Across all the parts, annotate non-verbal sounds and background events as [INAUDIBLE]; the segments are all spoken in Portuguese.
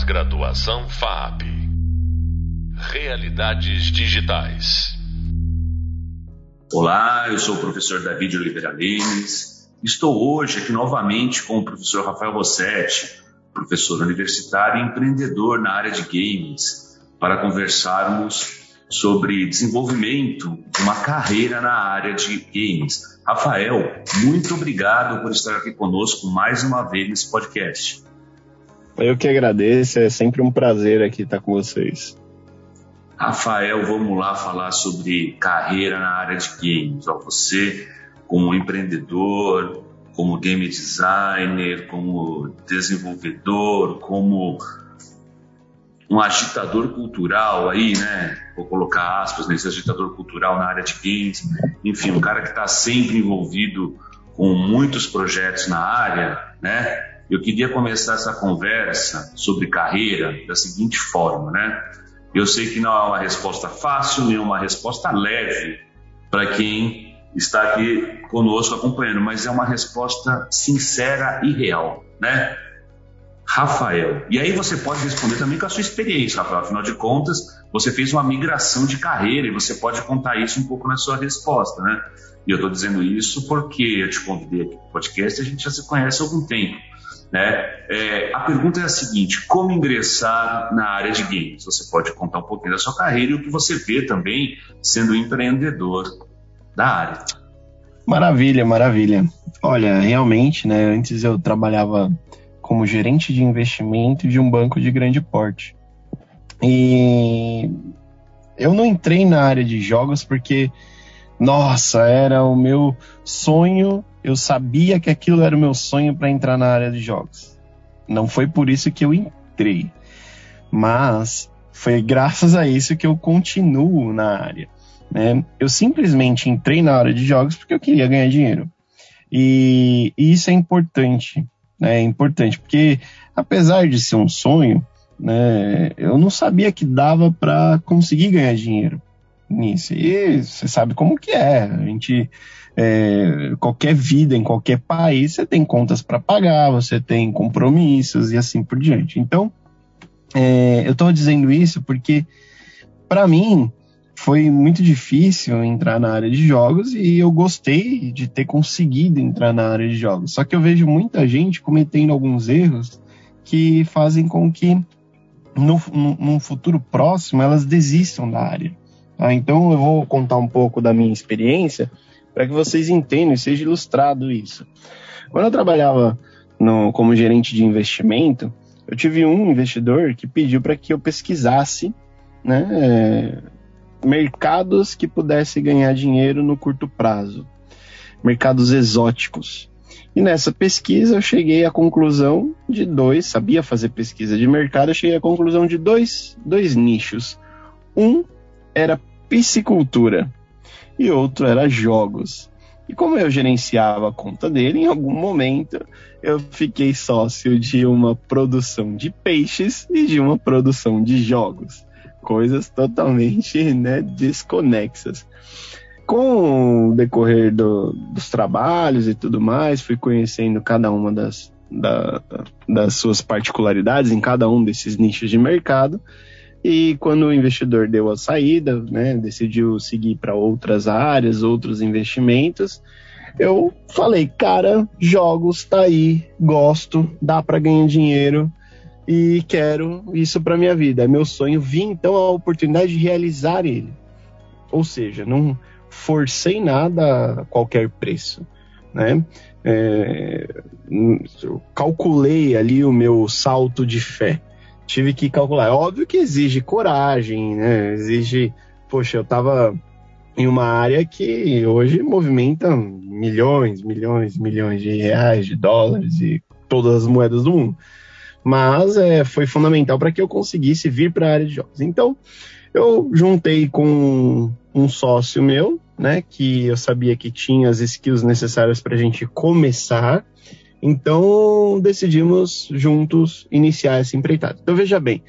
Pós-graduação FAP. Realidades digitais. Olá, eu sou o professor David Oliveira Lemes. Estou hoje aqui novamente com o professor Rafael Rossetti, professor universitário e empreendedor na área de games, para conversarmos sobre desenvolvimento de uma carreira na área de games. Rafael, muito obrigado por estar aqui conosco mais uma vez nesse podcast. Eu que agradeço, é sempre um prazer aqui estar com vocês. Rafael, vamos lá falar sobre carreira na área de games. Você, como empreendedor, como game designer, como desenvolvedor, como um agitador cultural aí, né? Vou colocar aspas nesse agitador cultural na área de games. Enfim, um cara que está sempre envolvido com muitos projetos na área, né? Eu queria começar essa conversa sobre carreira da seguinte forma, né? Eu sei que não é uma resposta fácil, nem uma resposta leve para quem está aqui conosco acompanhando, mas é uma resposta sincera e real, né? Rafael. E aí você pode responder também com a sua experiência, Rafael. Afinal de contas, você fez uma migração de carreira e você pode contar isso um pouco na sua resposta, né? E eu estou dizendo isso porque eu te convidei aqui para o podcast e a gente já se conhece há algum tempo. Né? É, a pergunta é a seguinte: como ingressar na área de games? Você pode contar um pouquinho da sua carreira e o que você vê também sendo empreendedor da área. Maravilha, maravilha. Olha, realmente, né? Antes eu trabalhava como gerente de investimento de um banco de grande porte. E eu não entrei na área de jogos porque, nossa, era o meu sonho eu sabia que aquilo era o meu sonho para entrar na área de jogos. Não foi por isso que eu entrei, mas foi graças a isso que eu continuo na área. Né? Eu simplesmente entrei na área de jogos porque eu queria ganhar dinheiro. E, e isso é importante, né? É importante porque apesar de ser um sonho, né, eu não sabia que dava para conseguir ganhar dinheiro nisso. E você sabe como que é. A gente é, qualquer vida em qualquer país, você tem contas para pagar, você tem compromissos e assim por diante. Então, é, eu estou dizendo isso porque, para mim, foi muito difícil entrar na área de jogos e eu gostei de ter conseguido entrar na área de jogos. Só que eu vejo muita gente cometendo alguns erros que fazem com que no, futuro próximo elas desistam da área. Tá? Então eu vou contar um pouco da minha experiência para que vocês entendam e seja ilustrado isso. Quando eu trabalhava no, como gerente de investimento, eu tive um investidor que pediu para que eu pesquisasse né, é, mercados que pudessem ganhar dinheiro no curto prazo, mercados exóticos. E nessa pesquisa eu cheguei à conclusão de dois, sabia fazer pesquisa de mercado, eu cheguei à conclusão de dois, dois nichos. Um era piscicultura e outro era jogos. E como eu gerenciava a conta dele, em algum momento eu fiquei sócio de uma produção de peixes e de uma produção de jogos. Coisas totalmente né, desconexas. Com o decorrer do, dos trabalhos e tudo mais, fui conhecendo cada uma das, da, das suas particularidades em cada um desses nichos de mercado e quando o investidor deu a saída, né, decidiu seguir para outras áreas, outros investimentos, eu falei, cara, jogos tá aí, gosto, dá para ganhar dinheiro e quero isso para minha vida. É meu sonho. Vi então a oportunidade de realizar ele. Ou seja, não forcei nada a qualquer preço, né? É, calculei ali o meu salto de fé tive que calcular. É óbvio que exige coragem, né? Exige. Poxa, eu tava em uma área que hoje movimenta milhões, milhões, milhões de reais, de dólares e todas as moedas do mundo. Mas é, foi fundamental para que eu conseguisse vir para a área de jogos. Então, eu juntei com um sócio meu, né, que eu sabia que tinha as skills necessárias para a gente começar então decidimos juntos iniciar essa empreitada. Então veja bem,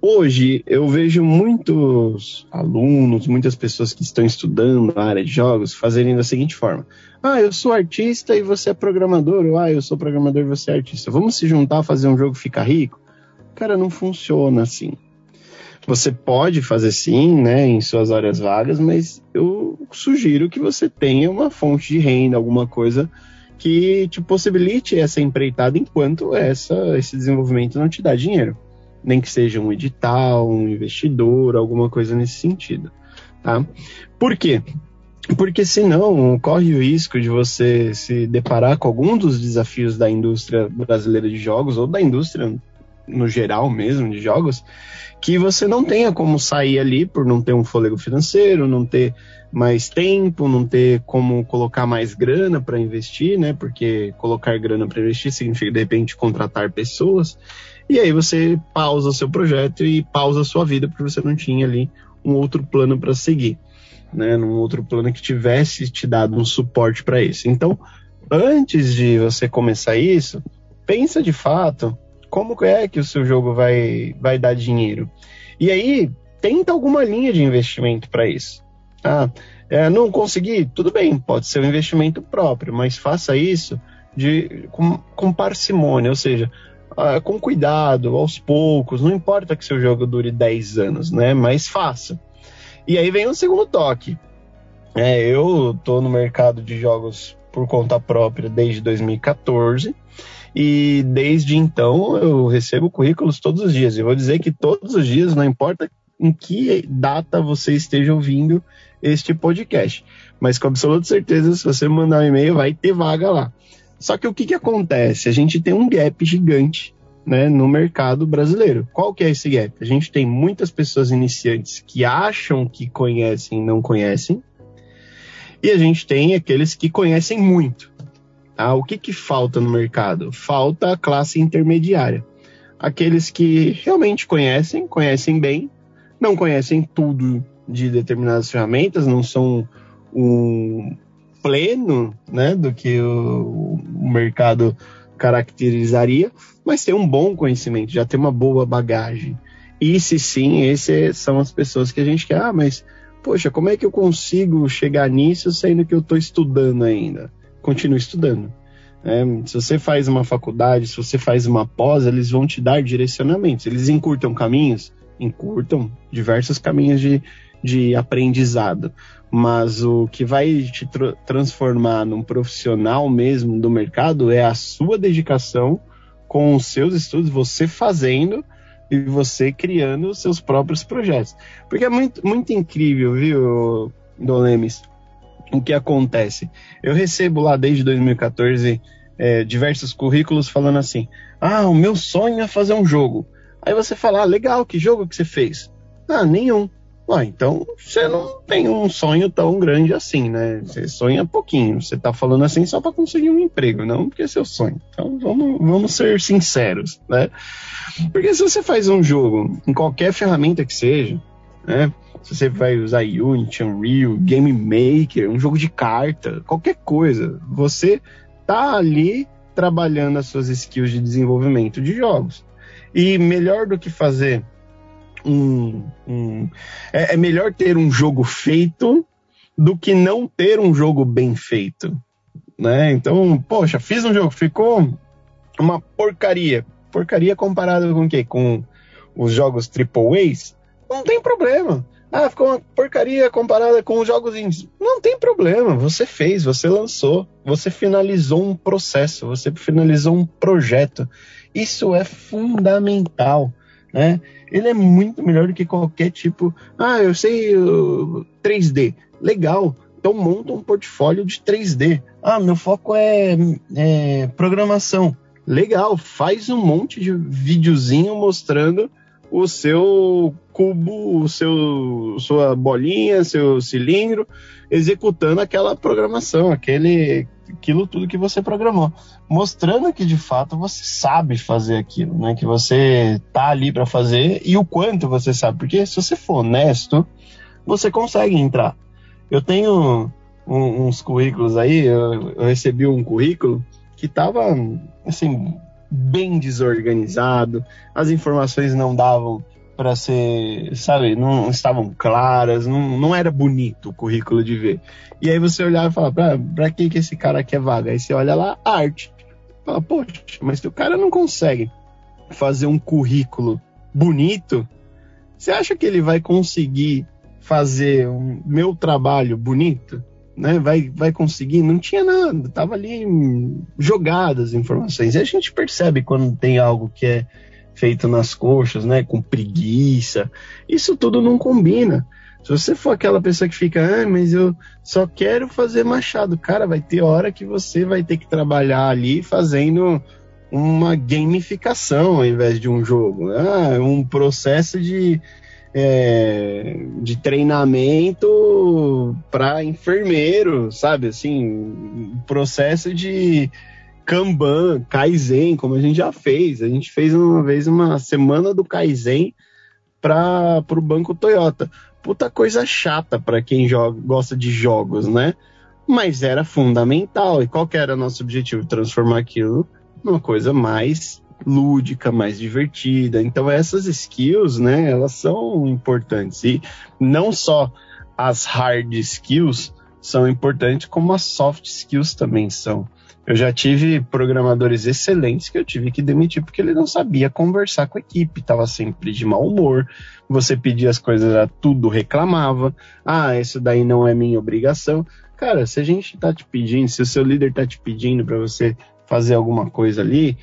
hoje eu vejo muitos alunos, muitas pessoas que estão estudando a área de jogos fazerem da seguinte forma: ah, eu sou artista e você é programador, ou ah, eu sou programador e você é artista. Vamos se juntar, fazer um jogo ficar rico? Cara, não funciona assim. Você pode fazer sim, né, em suas áreas vagas, mas eu sugiro que você tenha uma fonte de renda, alguma coisa que te possibilite essa empreitada enquanto essa, esse desenvolvimento não te dá dinheiro. Nem que seja um edital, um investidor, alguma coisa nesse sentido. Tá? Por quê? Porque senão corre o risco de você se deparar com algum dos desafios da indústria brasileira de jogos, ou da indústria no geral mesmo de jogos, que você não tenha como sair ali por não ter um fôlego financeiro, não ter mais tempo, não ter como colocar mais grana para investir, né? Porque colocar grana para investir significa de repente contratar pessoas. E aí você pausa o seu projeto e pausa a sua vida porque você não tinha ali um outro plano para seguir, né? Num outro plano que tivesse te dado um suporte para isso. Então, antes de você começar isso, pensa de fato como é que o seu jogo vai, vai dar dinheiro. E aí, tenta alguma linha de investimento para isso. Ah, é, não conseguir, tudo bem, pode ser um investimento próprio, mas faça isso de, com, com parcimônia, ou seja, ah, com cuidado, aos poucos, não importa que seu jogo dure 10 anos, né? Mas faça. E aí vem o segundo toque. É, eu tô no mercado de jogos por conta própria desde 2014 e desde então eu recebo currículos todos os dias. Eu vou dizer que todos os dias, não importa em que data você esteja ouvindo este podcast. Mas com absoluta certeza, se você mandar um e-mail, vai ter vaga lá. Só que o que, que acontece? A gente tem um gap gigante né, no mercado brasileiro. Qual que é esse gap? A gente tem muitas pessoas iniciantes que acham que conhecem e não conhecem. E a gente tem aqueles que conhecem muito. Ah, o que, que falta no mercado? Falta a classe intermediária. Aqueles que realmente conhecem, conhecem bem, não conhecem tudo de determinadas ferramentas, não são um pleno né, do que o, o mercado caracterizaria, mas tem um bom conhecimento, já tem uma boa bagagem. E se sim, esses são as pessoas que a gente quer. Ah, mas, poxa, como é que eu consigo chegar nisso sendo que eu estou estudando ainda? continue estudando. É, se você faz uma faculdade, se você faz uma pós, eles vão te dar direcionamentos. Eles encurtam caminhos? Encurtam diversos caminhos de, de aprendizado. Mas o que vai te tra transformar num profissional mesmo do mercado é a sua dedicação com os seus estudos, você fazendo e você criando os seus próprios projetos. Porque é muito, muito incrível, viu, Dom Lemes? o que acontece? Eu recebo lá desde 2014 é, diversos currículos falando assim: ah, o meu sonho é fazer um jogo. Aí você fala: ah, legal, que jogo que você fez? Ah, nenhum. Ah, então você não tem um sonho tão grande assim, né? Você sonha pouquinho. Você tá falando assim só para conseguir um emprego, não porque é seu sonho. Então vamos, vamos ser sinceros, né? Porque se você faz um jogo em qualquer ferramenta que seja, né? Se você vai usar Unity, Unreal, Game Maker, um jogo de carta, qualquer coisa, você tá ali trabalhando as suas skills de desenvolvimento de jogos. E melhor do que fazer um. um é, é melhor ter um jogo feito do que não ter um jogo bem feito. Né? Então, poxa, fiz um jogo, ficou uma porcaria. Porcaria comparada com o quê? Com os jogos AAAs? Não tem problema. Ah, ficou uma porcaria comparada com os jogos indies. Não tem problema, você fez, você lançou, você finalizou um processo, você finalizou um projeto. Isso é fundamental, né? Ele é muito melhor do que qualquer tipo. Ah, eu sei uh, 3D. Legal. Então monta um portfólio de 3D. Ah, meu foco é, é programação. Legal, faz um monte de videozinho mostrando o seu cubo, o seu, sua bolinha, seu cilindro, executando aquela programação, aquele, aquilo tudo que você programou, mostrando que de fato você sabe fazer aquilo, né? Que você tá ali para fazer e o quanto você sabe, porque se você for honesto, você consegue entrar. Eu tenho um, uns currículos aí, eu, eu recebi um currículo que tava assim bem desorganizado, as informações não davam para ser, sabe, não estavam claras, não, não era bonito o currículo de ver. E aí você olhava e falava, pra que, que esse cara quer vaga? Aí você olha lá, arte. Fala, poxa, mas o cara não consegue fazer um currículo bonito, você acha que ele vai conseguir fazer o meu trabalho bonito? Né? Vai, vai conseguir? Não tinha nada, tava ali jogadas as informações. E a gente percebe quando tem algo que é feito nas coxas, né? Com preguiça. Isso tudo não combina. Se você for aquela pessoa que fica, ah, mas eu só quero fazer machado, cara, vai ter hora que você vai ter que trabalhar ali fazendo uma gamificação ao invés de um jogo. Ah, um processo de, é, de treinamento para enfermeiro, sabe? Assim, processo de Kanban, Kaizen, como a gente já fez. A gente fez uma vez uma semana do Kaizen para o banco Toyota puta coisa chata para quem joga, gosta de jogos, né? Mas era fundamental. E qual que era o nosso objetivo? Transformar aquilo numa coisa mais lúdica, mais divertida. Então essas skills, né, elas são importantes. E não só as hard skills são importantes, como as soft skills também são. Eu já tive programadores excelentes que eu tive que demitir porque ele não sabia conversar com a equipe, estava sempre de mau humor. Você pedia as coisas, era tudo reclamava. Ah, isso daí não é minha obrigação. Cara, se a gente tá te pedindo, se o seu líder tá te pedindo para você fazer alguma coisa ali,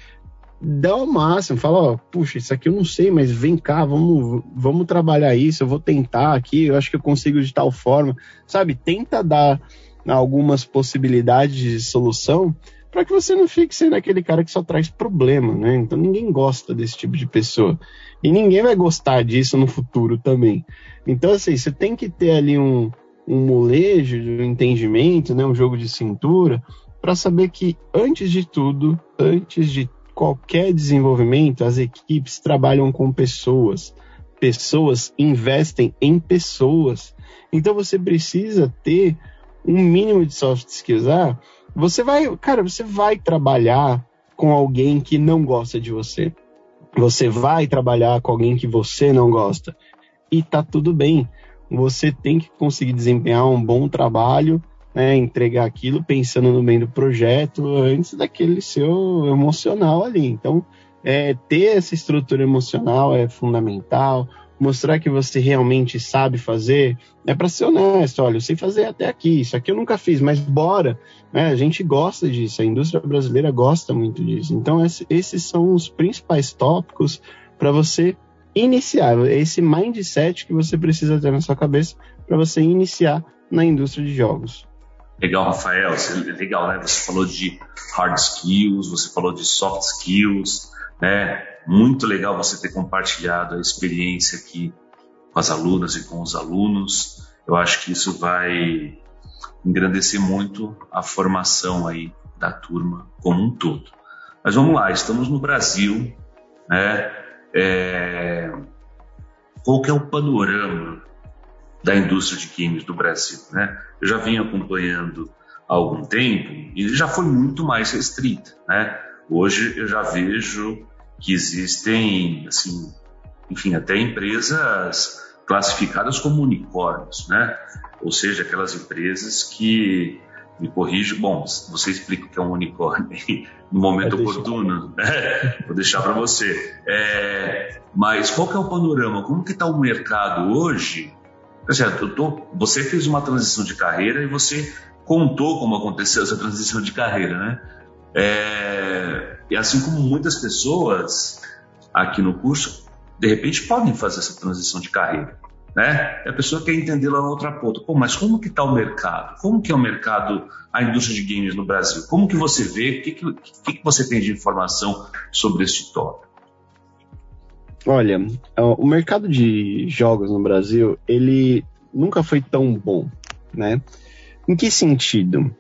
dá o máximo, fala, ó, puxa, isso aqui eu não sei, mas vem cá, vamos, vamos trabalhar isso, eu vou tentar aqui, eu acho que eu consigo de tal forma, sabe? Tenta dar algumas possibilidades de solução para que você não fique sendo aquele cara que só traz problema, né? Então ninguém gosta desse tipo de pessoa. E ninguém vai gostar disso no futuro também. Então, assim, você tem que ter ali um, um molejo, um entendimento, né? um jogo de cintura, para saber que, antes de tudo, antes de qualquer desenvolvimento, as equipes trabalham com pessoas. Pessoas investem em pessoas. Então você precisa ter um mínimo de soft skills. Ah, você vai, cara, você vai trabalhar com alguém que não gosta de você. Você vai trabalhar com alguém que você não gosta. E tá tudo bem. Você tem que conseguir desempenhar um bom trabalho, né, entregar aquilo pensando no bem do projeto antes daquele seu emocional ali. Então, é, ter essa estrutura emocional é fundamental mostrar que você realmente sabe fazer, é para ser honesto. Olha, eu sei fazer até aqui, isso aqui eu nunca fiz, mas bora. Né? A gente gosta disso, a indústria brasileira gosta muito disso. Então, esses são os principais tópicos para você iniciar, esse mindset que você precisa ter na sua cabeça para você iniciar na indústria de jogos. Legal, Rafael. Legal, né? Você falou de hard skills, você falou de soft skills, né? Muito legal você ter compartilhado a experiência aqui com as alunas e com os alunos. Eu acho que isso vai engrandecer muito a formação aí da turma como um todo. Mas vamos lá, estamos no Brasil, né? É... Qual que é o panorama da indústria de games do Brasil, né? Eu já venho acompanhando há algum tempo e já foi muito mais restrita, né? Hoje eu já vejo que existem, assim, enfim, até empresas classificadas como unicórnios, né? Ou seja, aquelas empresas que me corrige, bom, você explica o que é um unicórnio no momento oportuno, né? vou deixar para você. É, mas qual que é o panorama? Como que está o mercado hoje? Exemplo, tô, você fez uma transição de carreira e você contou como aconteceu essa transição de carreira, né? É, e assim como muitas pessoas aqui no curso, de repente podem fazer essa transição de carreira. Né? E a pessoa quer entender lá na outra ponta. Pô, mas como que está o mercado? Como que é o mercado, a indústria de games no Brasil? Como que você vê? O que, que, que, você tem de informação sobre esse tópico? Olha, o mercado de jogos no Brasil, ele nunca foi tão bom, né? Em que sentido?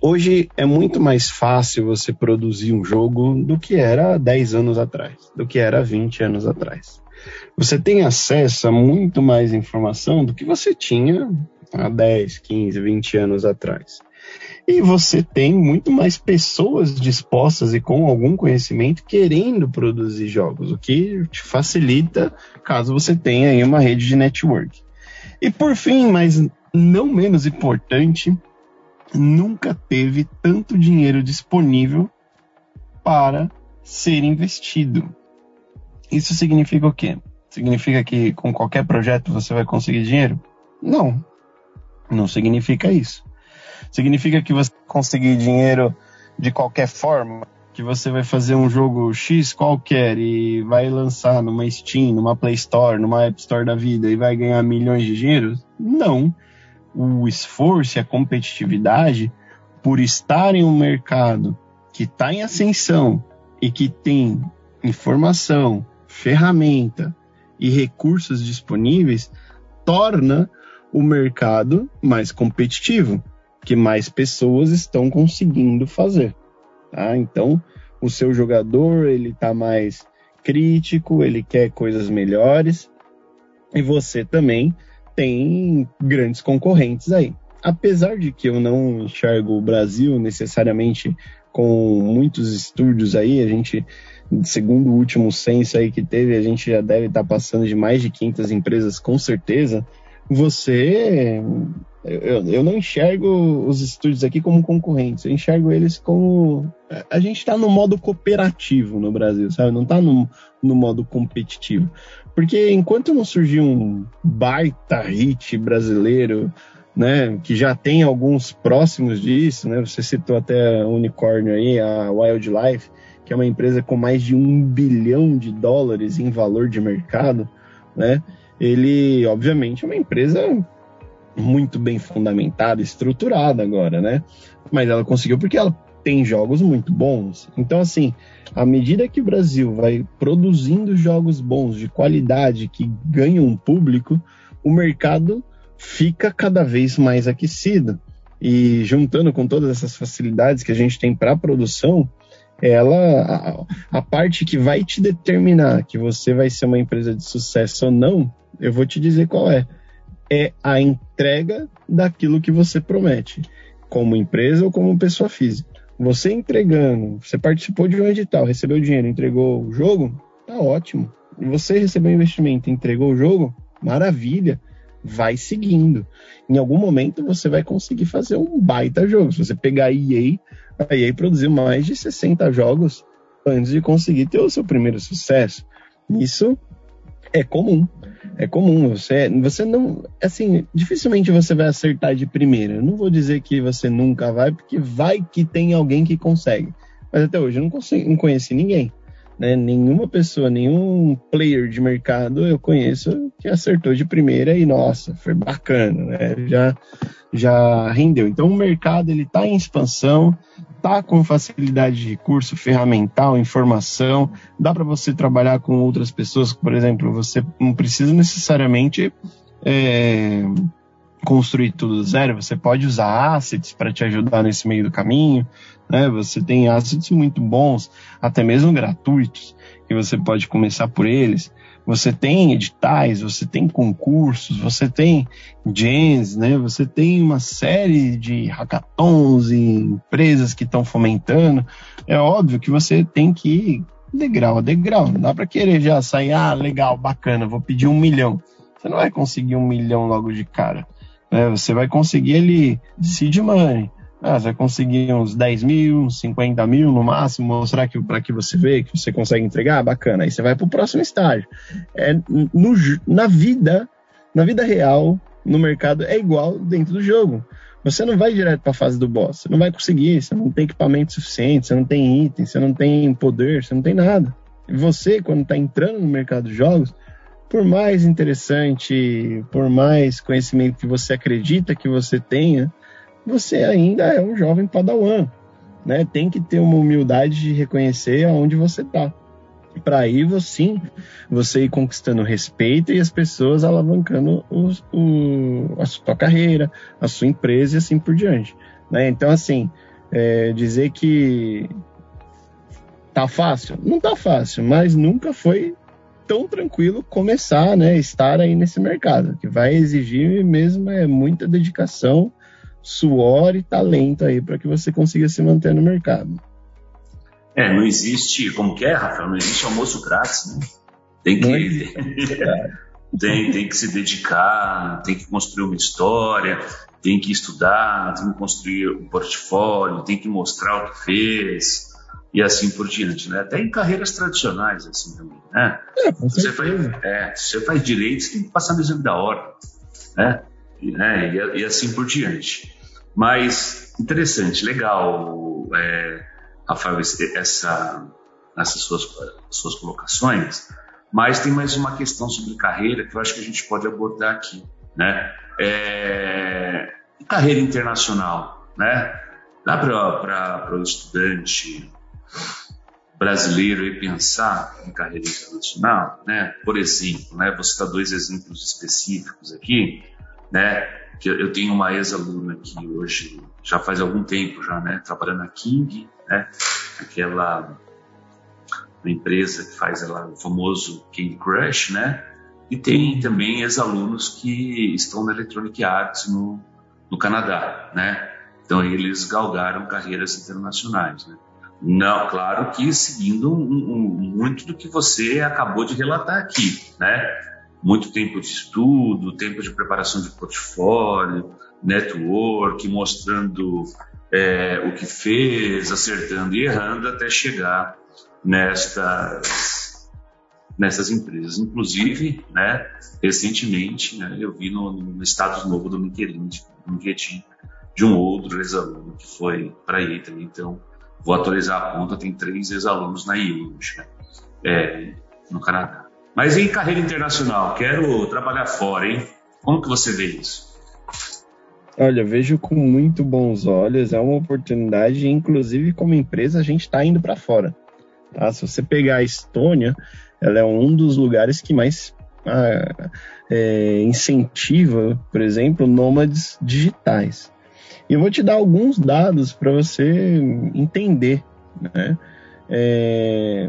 Hoje é muito mais fácil você produzir um jogo do que era 10 anos atrás, do que era 20 anos atrás. Você tem acesso a muito mais informação do que você tinha há 10, 15, 20 anos atrás. E você tem muito mais pessoas dispostas e com algum conhecimento querendo produzir jogos, o que te facilita caso você tenha aí uma rede de network. E por fim, mas não menos importante, nunca teve tanto dinheiro disponível para ser investido. Isso significa o quê? Significa que com qualquer projeto você vai conseguir dinheiro? Não. Não significa isso. Significa que você conseguir dinheiro de qualquer forma, que você vai fazer um jogo X qualquer e vai lançar numa Steam, numa Play Store, numa App Store da vida e vai ganhar milhões de dinheiro? Não. O esforço e a competitividade por estar em um mercado que está em ascensão e que tem informação, ferramenta e recursos disponíveis, torna o mercado mais competitivo, que mais pessoas estão conseguindo fazer. Tá? Então, o seu jogador ele está mais crítico, ele quer coisas melhores e você também tem grandes concorrentes aí. Apesar de que eu não enxergo o Brasil necessariamente com muitos estúdios aí, a gente, segundo o último censo aí que teve, a gente já deve estar tá passando de mais de 500 empresas com certeza. Você, eu, eu não enxergo os estúdios aqui como concorrentes, eu enxergo eles como. A gente está no modo cooperativo no Brasil, sabe? Não está no, no modo competitivo. Porque enquanto não surgir um baita hit brasileiro né, que já tem alguns próximos disso, né? Você citou até a unicórnio aí, a Wildlife, que é uma empresa com mais de um bilhão de dólares em valor de mercado, né? Ele, obviamente, é uma empresa muito bem fundamentada, estruturada agora, né? Mas ela conseguiu porque ela tem jogos muito bons. Então, assim, à medida que o Brasil vai produzindo jogos bons, de qualidade, que ganham um público, o mercado fica cada vez mais aquecido. E juntando com todas essas facilidades que a gente tem para produção, ela a, a, parte que vai te determinar que você vai ser uma empresa de sucesso ou não, eu vou te dizer qual é. É a entrega daquilo que você promete, como empresa ou como pessoa física. Você entregando, você participou de um edital, recebeu dinheiro, entregou o jogo, tá ótimo. Você recebeu investimento, entregou o jogo, maravilha vai seguindo. Em algum momento você vai conseguir fazer um baita jogo. Se você pegar a EA, a EA produziu mais de 60 jogos antes de conseguir ter o seu primeiro sucesso. Isso é comum. É comum. Você, você não. Assim, dificilmente você vai acertar de primeira. Eu não vou dizer que você nunca vai, porque vai que tem alguém que consegue. Mas até hoje eu não, não conheci ninguém. Né? Nenhuma pessoa, nenhum player de mercado eu conheço que acertou de primeira e nossa, foi bacana, né? Já já rendeu. Então o mercado ele está em expansão, tá com facilidade de recurso, ferramental, informação, dá para você trabalhar com outras pessoas, por exemplo, você não precisa necessariamente é, construir tudo do zero, você pode usar assets para te ajudar nesse meio do caminho, né? Você tem assets muito bons, até mesmo gratuitos, que você pode começar por eles. Você tem editais, você tem concursos, você tem gens, né? Você tem uma série de hackathons e empresas que estão fomentando. É óbvio que você tem que ir degrau a degrau. Não dá para querer já sair, ah, legal, bacana, vou pedir um milhão. Você não vai conseguir um milhão logo de cara. Né? Você vai conseguir ele seed money. Ah, você conseguir uns 10 mil, uns 50 mil no máximo, mostrar que para que você vê que você consegue entregar, bacana. Aí você vai para o próximo estágio. É, no, na vida, na vida real, no mercado, é igual dentro do jogo. Você não vai direto para a fase do boss, você não vai conseguir, você não tem equipamento suficiente, você não tem item, você não tem poder, você não tem nada. E você, quando está entrando no mercado de jogos, por mais interessante, por mais conhecimento que você acredita que você tenha, você ainda é um jovem padawan, né? Tem que ter uma humildade de reconhecer aonde você está. Para aí, sim, você ir conquistando respeito e as pessoas alavancando o, a sua carreira, a sua empresa e assim por diante. Né? Então, assim, é, dizer que tá fácil, não tá fácil, mas nunca foi tão tranquilo começar, né, estar aí nesse mercado, que vai exigir mesmo é muita dedicação suor e talento aí para que você consiga se manter no mercado. É, não existe, como que é, Rafael? Não existe almoço grátis, né? Tem que, [LAUGHS] tem, tem que se dedicar, tem que construir uma história, tem que estudar, tem que construir um portfólio, tem que mostrar o que fez. e assim por diante, né? Até em carreiras tradicionais, assim também, né? É, você, faz, é, você faz direito, você tem que passar no exame da ordem, né? E, né? e, e assim por diante. Mas interessante, legal, é, Rafael, essa, essas suas, suas colocações. Mas tem mais uma questão sobre carreira que eu acho que a gente pode abordar aqui, né? É, carreira internacional, né? Dá para o estudante brasileiro pensar em carreira internacional, né? Por exemplo, né? Vou citar dois exemplos específicos aqui, né? Que eu tenho uma ex-aluna que hoje já faz algum tempo já, né? Trabalhando na King, né? Aquela empresa que faz lá, o famoso Candy Crush, né? E tem também ex-alunos que estão na Electronic Arts no, no Canadá, né? Então eles galgaram carreiras internacionais, né? Não, claro que seguindo um, um, muito do que você acabou de relatar aqui, né? Muito tempo de estudo, tempo de preparação de portfólio, network, mostrando é, o que fez, acertando e errando até chegar nestas, nessas empresas. Inclusive, né, recentemente, né, eu vi no, no status novo do LinkedIn, LinkedIn de um outro ex-aluno que foi para aí também. Então, vou atualizar a conta, tem três ex-alunos na IUNS, né, é, no Canadá. Mas em carreira internacional, quero trabalhar fora, hein? Como que você vê isso? Olha, vejo com muito bons olhos, é uma oportunidade, inclusive como empresa a gente está indo para fora. Tá? Se você pegar a Estônia, ela é um dos lugares que mais ah, é, incentiva, por exemplo, nômades digitais. E eu vou te dar alguns dados para você entender. Né? É,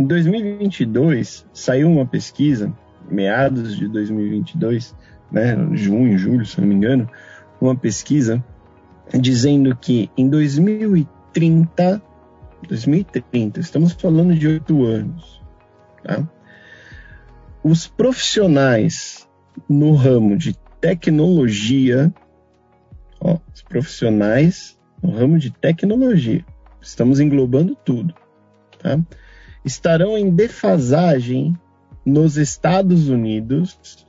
em 2022, saiu uma pesquisa, meados de 2022, né, junho, julho, se não me engano, uma pesquisa dizendo que em 2030 2030, estamos falando de oito anos. Tá? Os profissionais no ramo de tecnologia, ó, os profissionais no ramo de tecnologia, estamos englobando tudo, tá? Estarão em defasagem nos Estados Unidos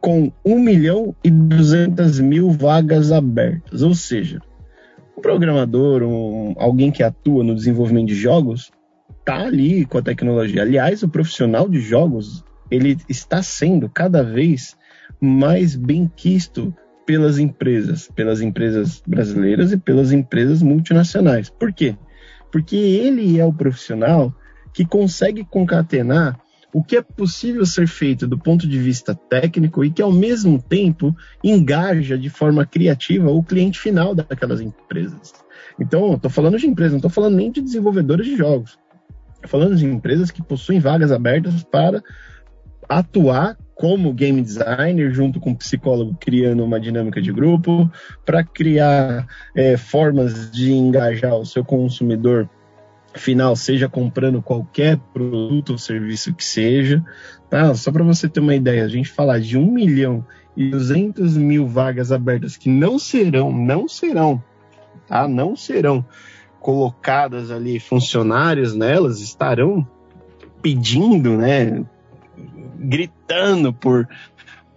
com 1 milhão e 200 mil vagas abertas, ou seja, um programador, um, alguém que atua no desenvolvimento de jogos, tá ali com a tecnologia. Aliás, o profissional de jogos, ele está sendo cada vez mais bem quisto pelas empresas, pelas empresas brasileiras e pelas empresas multinacionais. Por quê? Porque ele é o profissional que consegue concatenar o que é possível ser feito do ponto de vista técnico e que, ao mesmo tempo, engaja de forma criativa o cliente final daquelas empresas. Então, estou falando de empresas, não estou falando nem de desenvolvedores de jogos. Estou falando de empresas que possuem vagas abertas para atuar como game designer, junto com o psicólogo, criando uma dinâmica de grupo, para criar é, formas de engajar o seu consumidor final, seja comprando qualquer produto ou serviço que seja. Tá? Só para você ter uma ideia, a gente falar de 1 milhão e 200 mil vagas abertas que não serão, não serão, tá? Não serão colocadas ali funcionários nelas, estarão pedindo, né? Gritando por,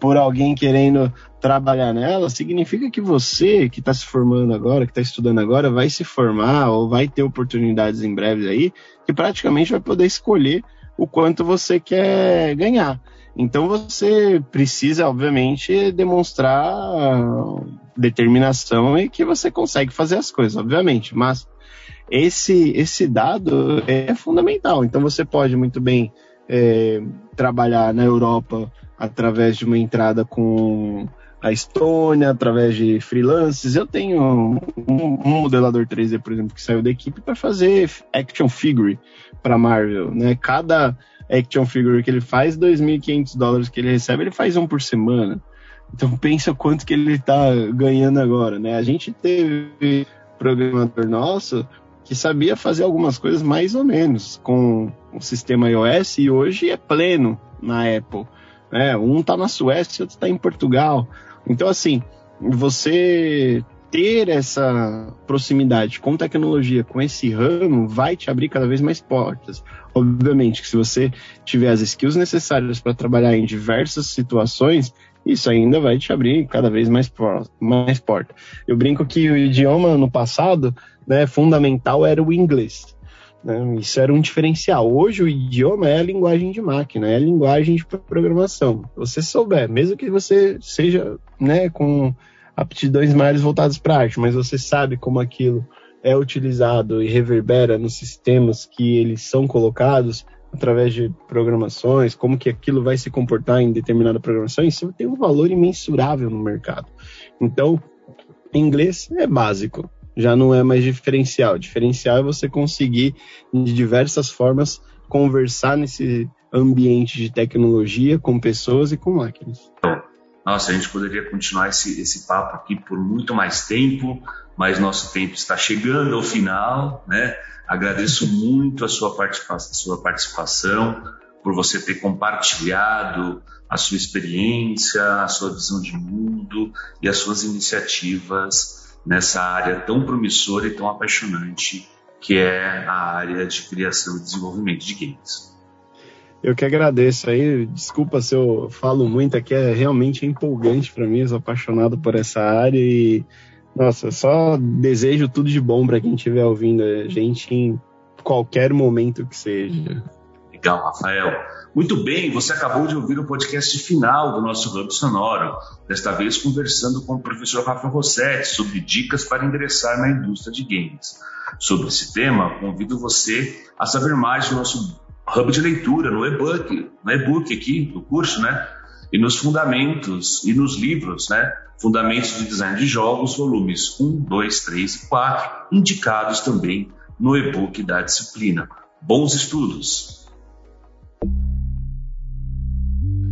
por alguém querendo trabalhar nela, significa que você que está se formando agora, que está estudando agora, vai se formar ou vai ter oportunidades em breve aí, que praticamente vai poder escolher o quanto você quer ganhar. Então você precisa, obviamente, demonstrar determinação e que você consegue fazer as coisas, obviamente. Mas esse, esse dado é fundamental. Então você pode muito bem é, trabalhar na Europa através de uma entrada com a Estônia, através de freelances. Eu tenho um, um, modelador 3D, por exemplo, que saiu da equipe para fazer action figure para Marvel, né? Cada action figure que ele faz, 2.500 dólares que ele recebe, ele faz um por semana. Então pensa quanto que ele está ganhando agora, né? A gente teve programador nosso que sabia fazer algumas coisas mais ou menos com o sistema iOS e hoje é pleno na Apple. Né? Um está na Suécia, outro está em Portugal. Então, assim, você ter essa proximidade com tecnologia, com esse ramo, vai te abrir cada vez mais portas. Obviamente que se você tiver as skills necessárias para trabalhar em diversas situações, isso ainda vai te abrir cada vez mais, por, mais. Eu brinco que o idioma no passado, né, fundamental era o inglês. Né? Isso era um diferencial. Hoje o idioma é a linguagem de máquina, é a linguagem de programação. Você souber, mesmo que você seja né, com aptidões mais voltadas para arte, mas você sabe como aquilo é utilizado e reverbera nos sistemas que eles são colocados através de programações, como que aquilo vai se comportar em determinada programação, isso tem um valor imensurável no mercado. Então, inglês é básico, já não é mais diferencial. Diferencial é você conseguir, de diversas formas, conversar nesse ambiente de tecnologia com pessoas e com máquinas. Nossa, a gente poderia continuar esse, esse papo aqui por muito mais tempo, mas nosso tempo está chegando ao final, né? Agradeço muito a sua participação, a sua participação por você ter compartilhado a sua experiência, a sua visão de mundo e as suas iniciativas nessa área tão promissora e tão apaixonante que é a área de criação e desenvolvimento de games. Eu que agradeço aí. Desculpa se eu falo muito aqui, é realmente empolgante para mim. Eu sou apaixonado por essa área e, nossa, só desejo tudo de bom para quem estiver ouvindo a gente em qualquer momento que seja. Legal, Rafael. Muito bem, você acabou de ouvir o podcast final do nosso Hub Sonoro, desta vez conversando com o professor Rafael Rossetti sobre dicas para ingressar na indústria de games. Sobre esse tema, convido você a saber mais do nosso hub de leitura, no e-book, no e-book aqui do curso, né? E nos fundamentos e nos livros, né? Fundamentos de Design de Jogos, volumes 1, 2, 3 e 4, indicados também no e-book da disciplina. Bons estudos!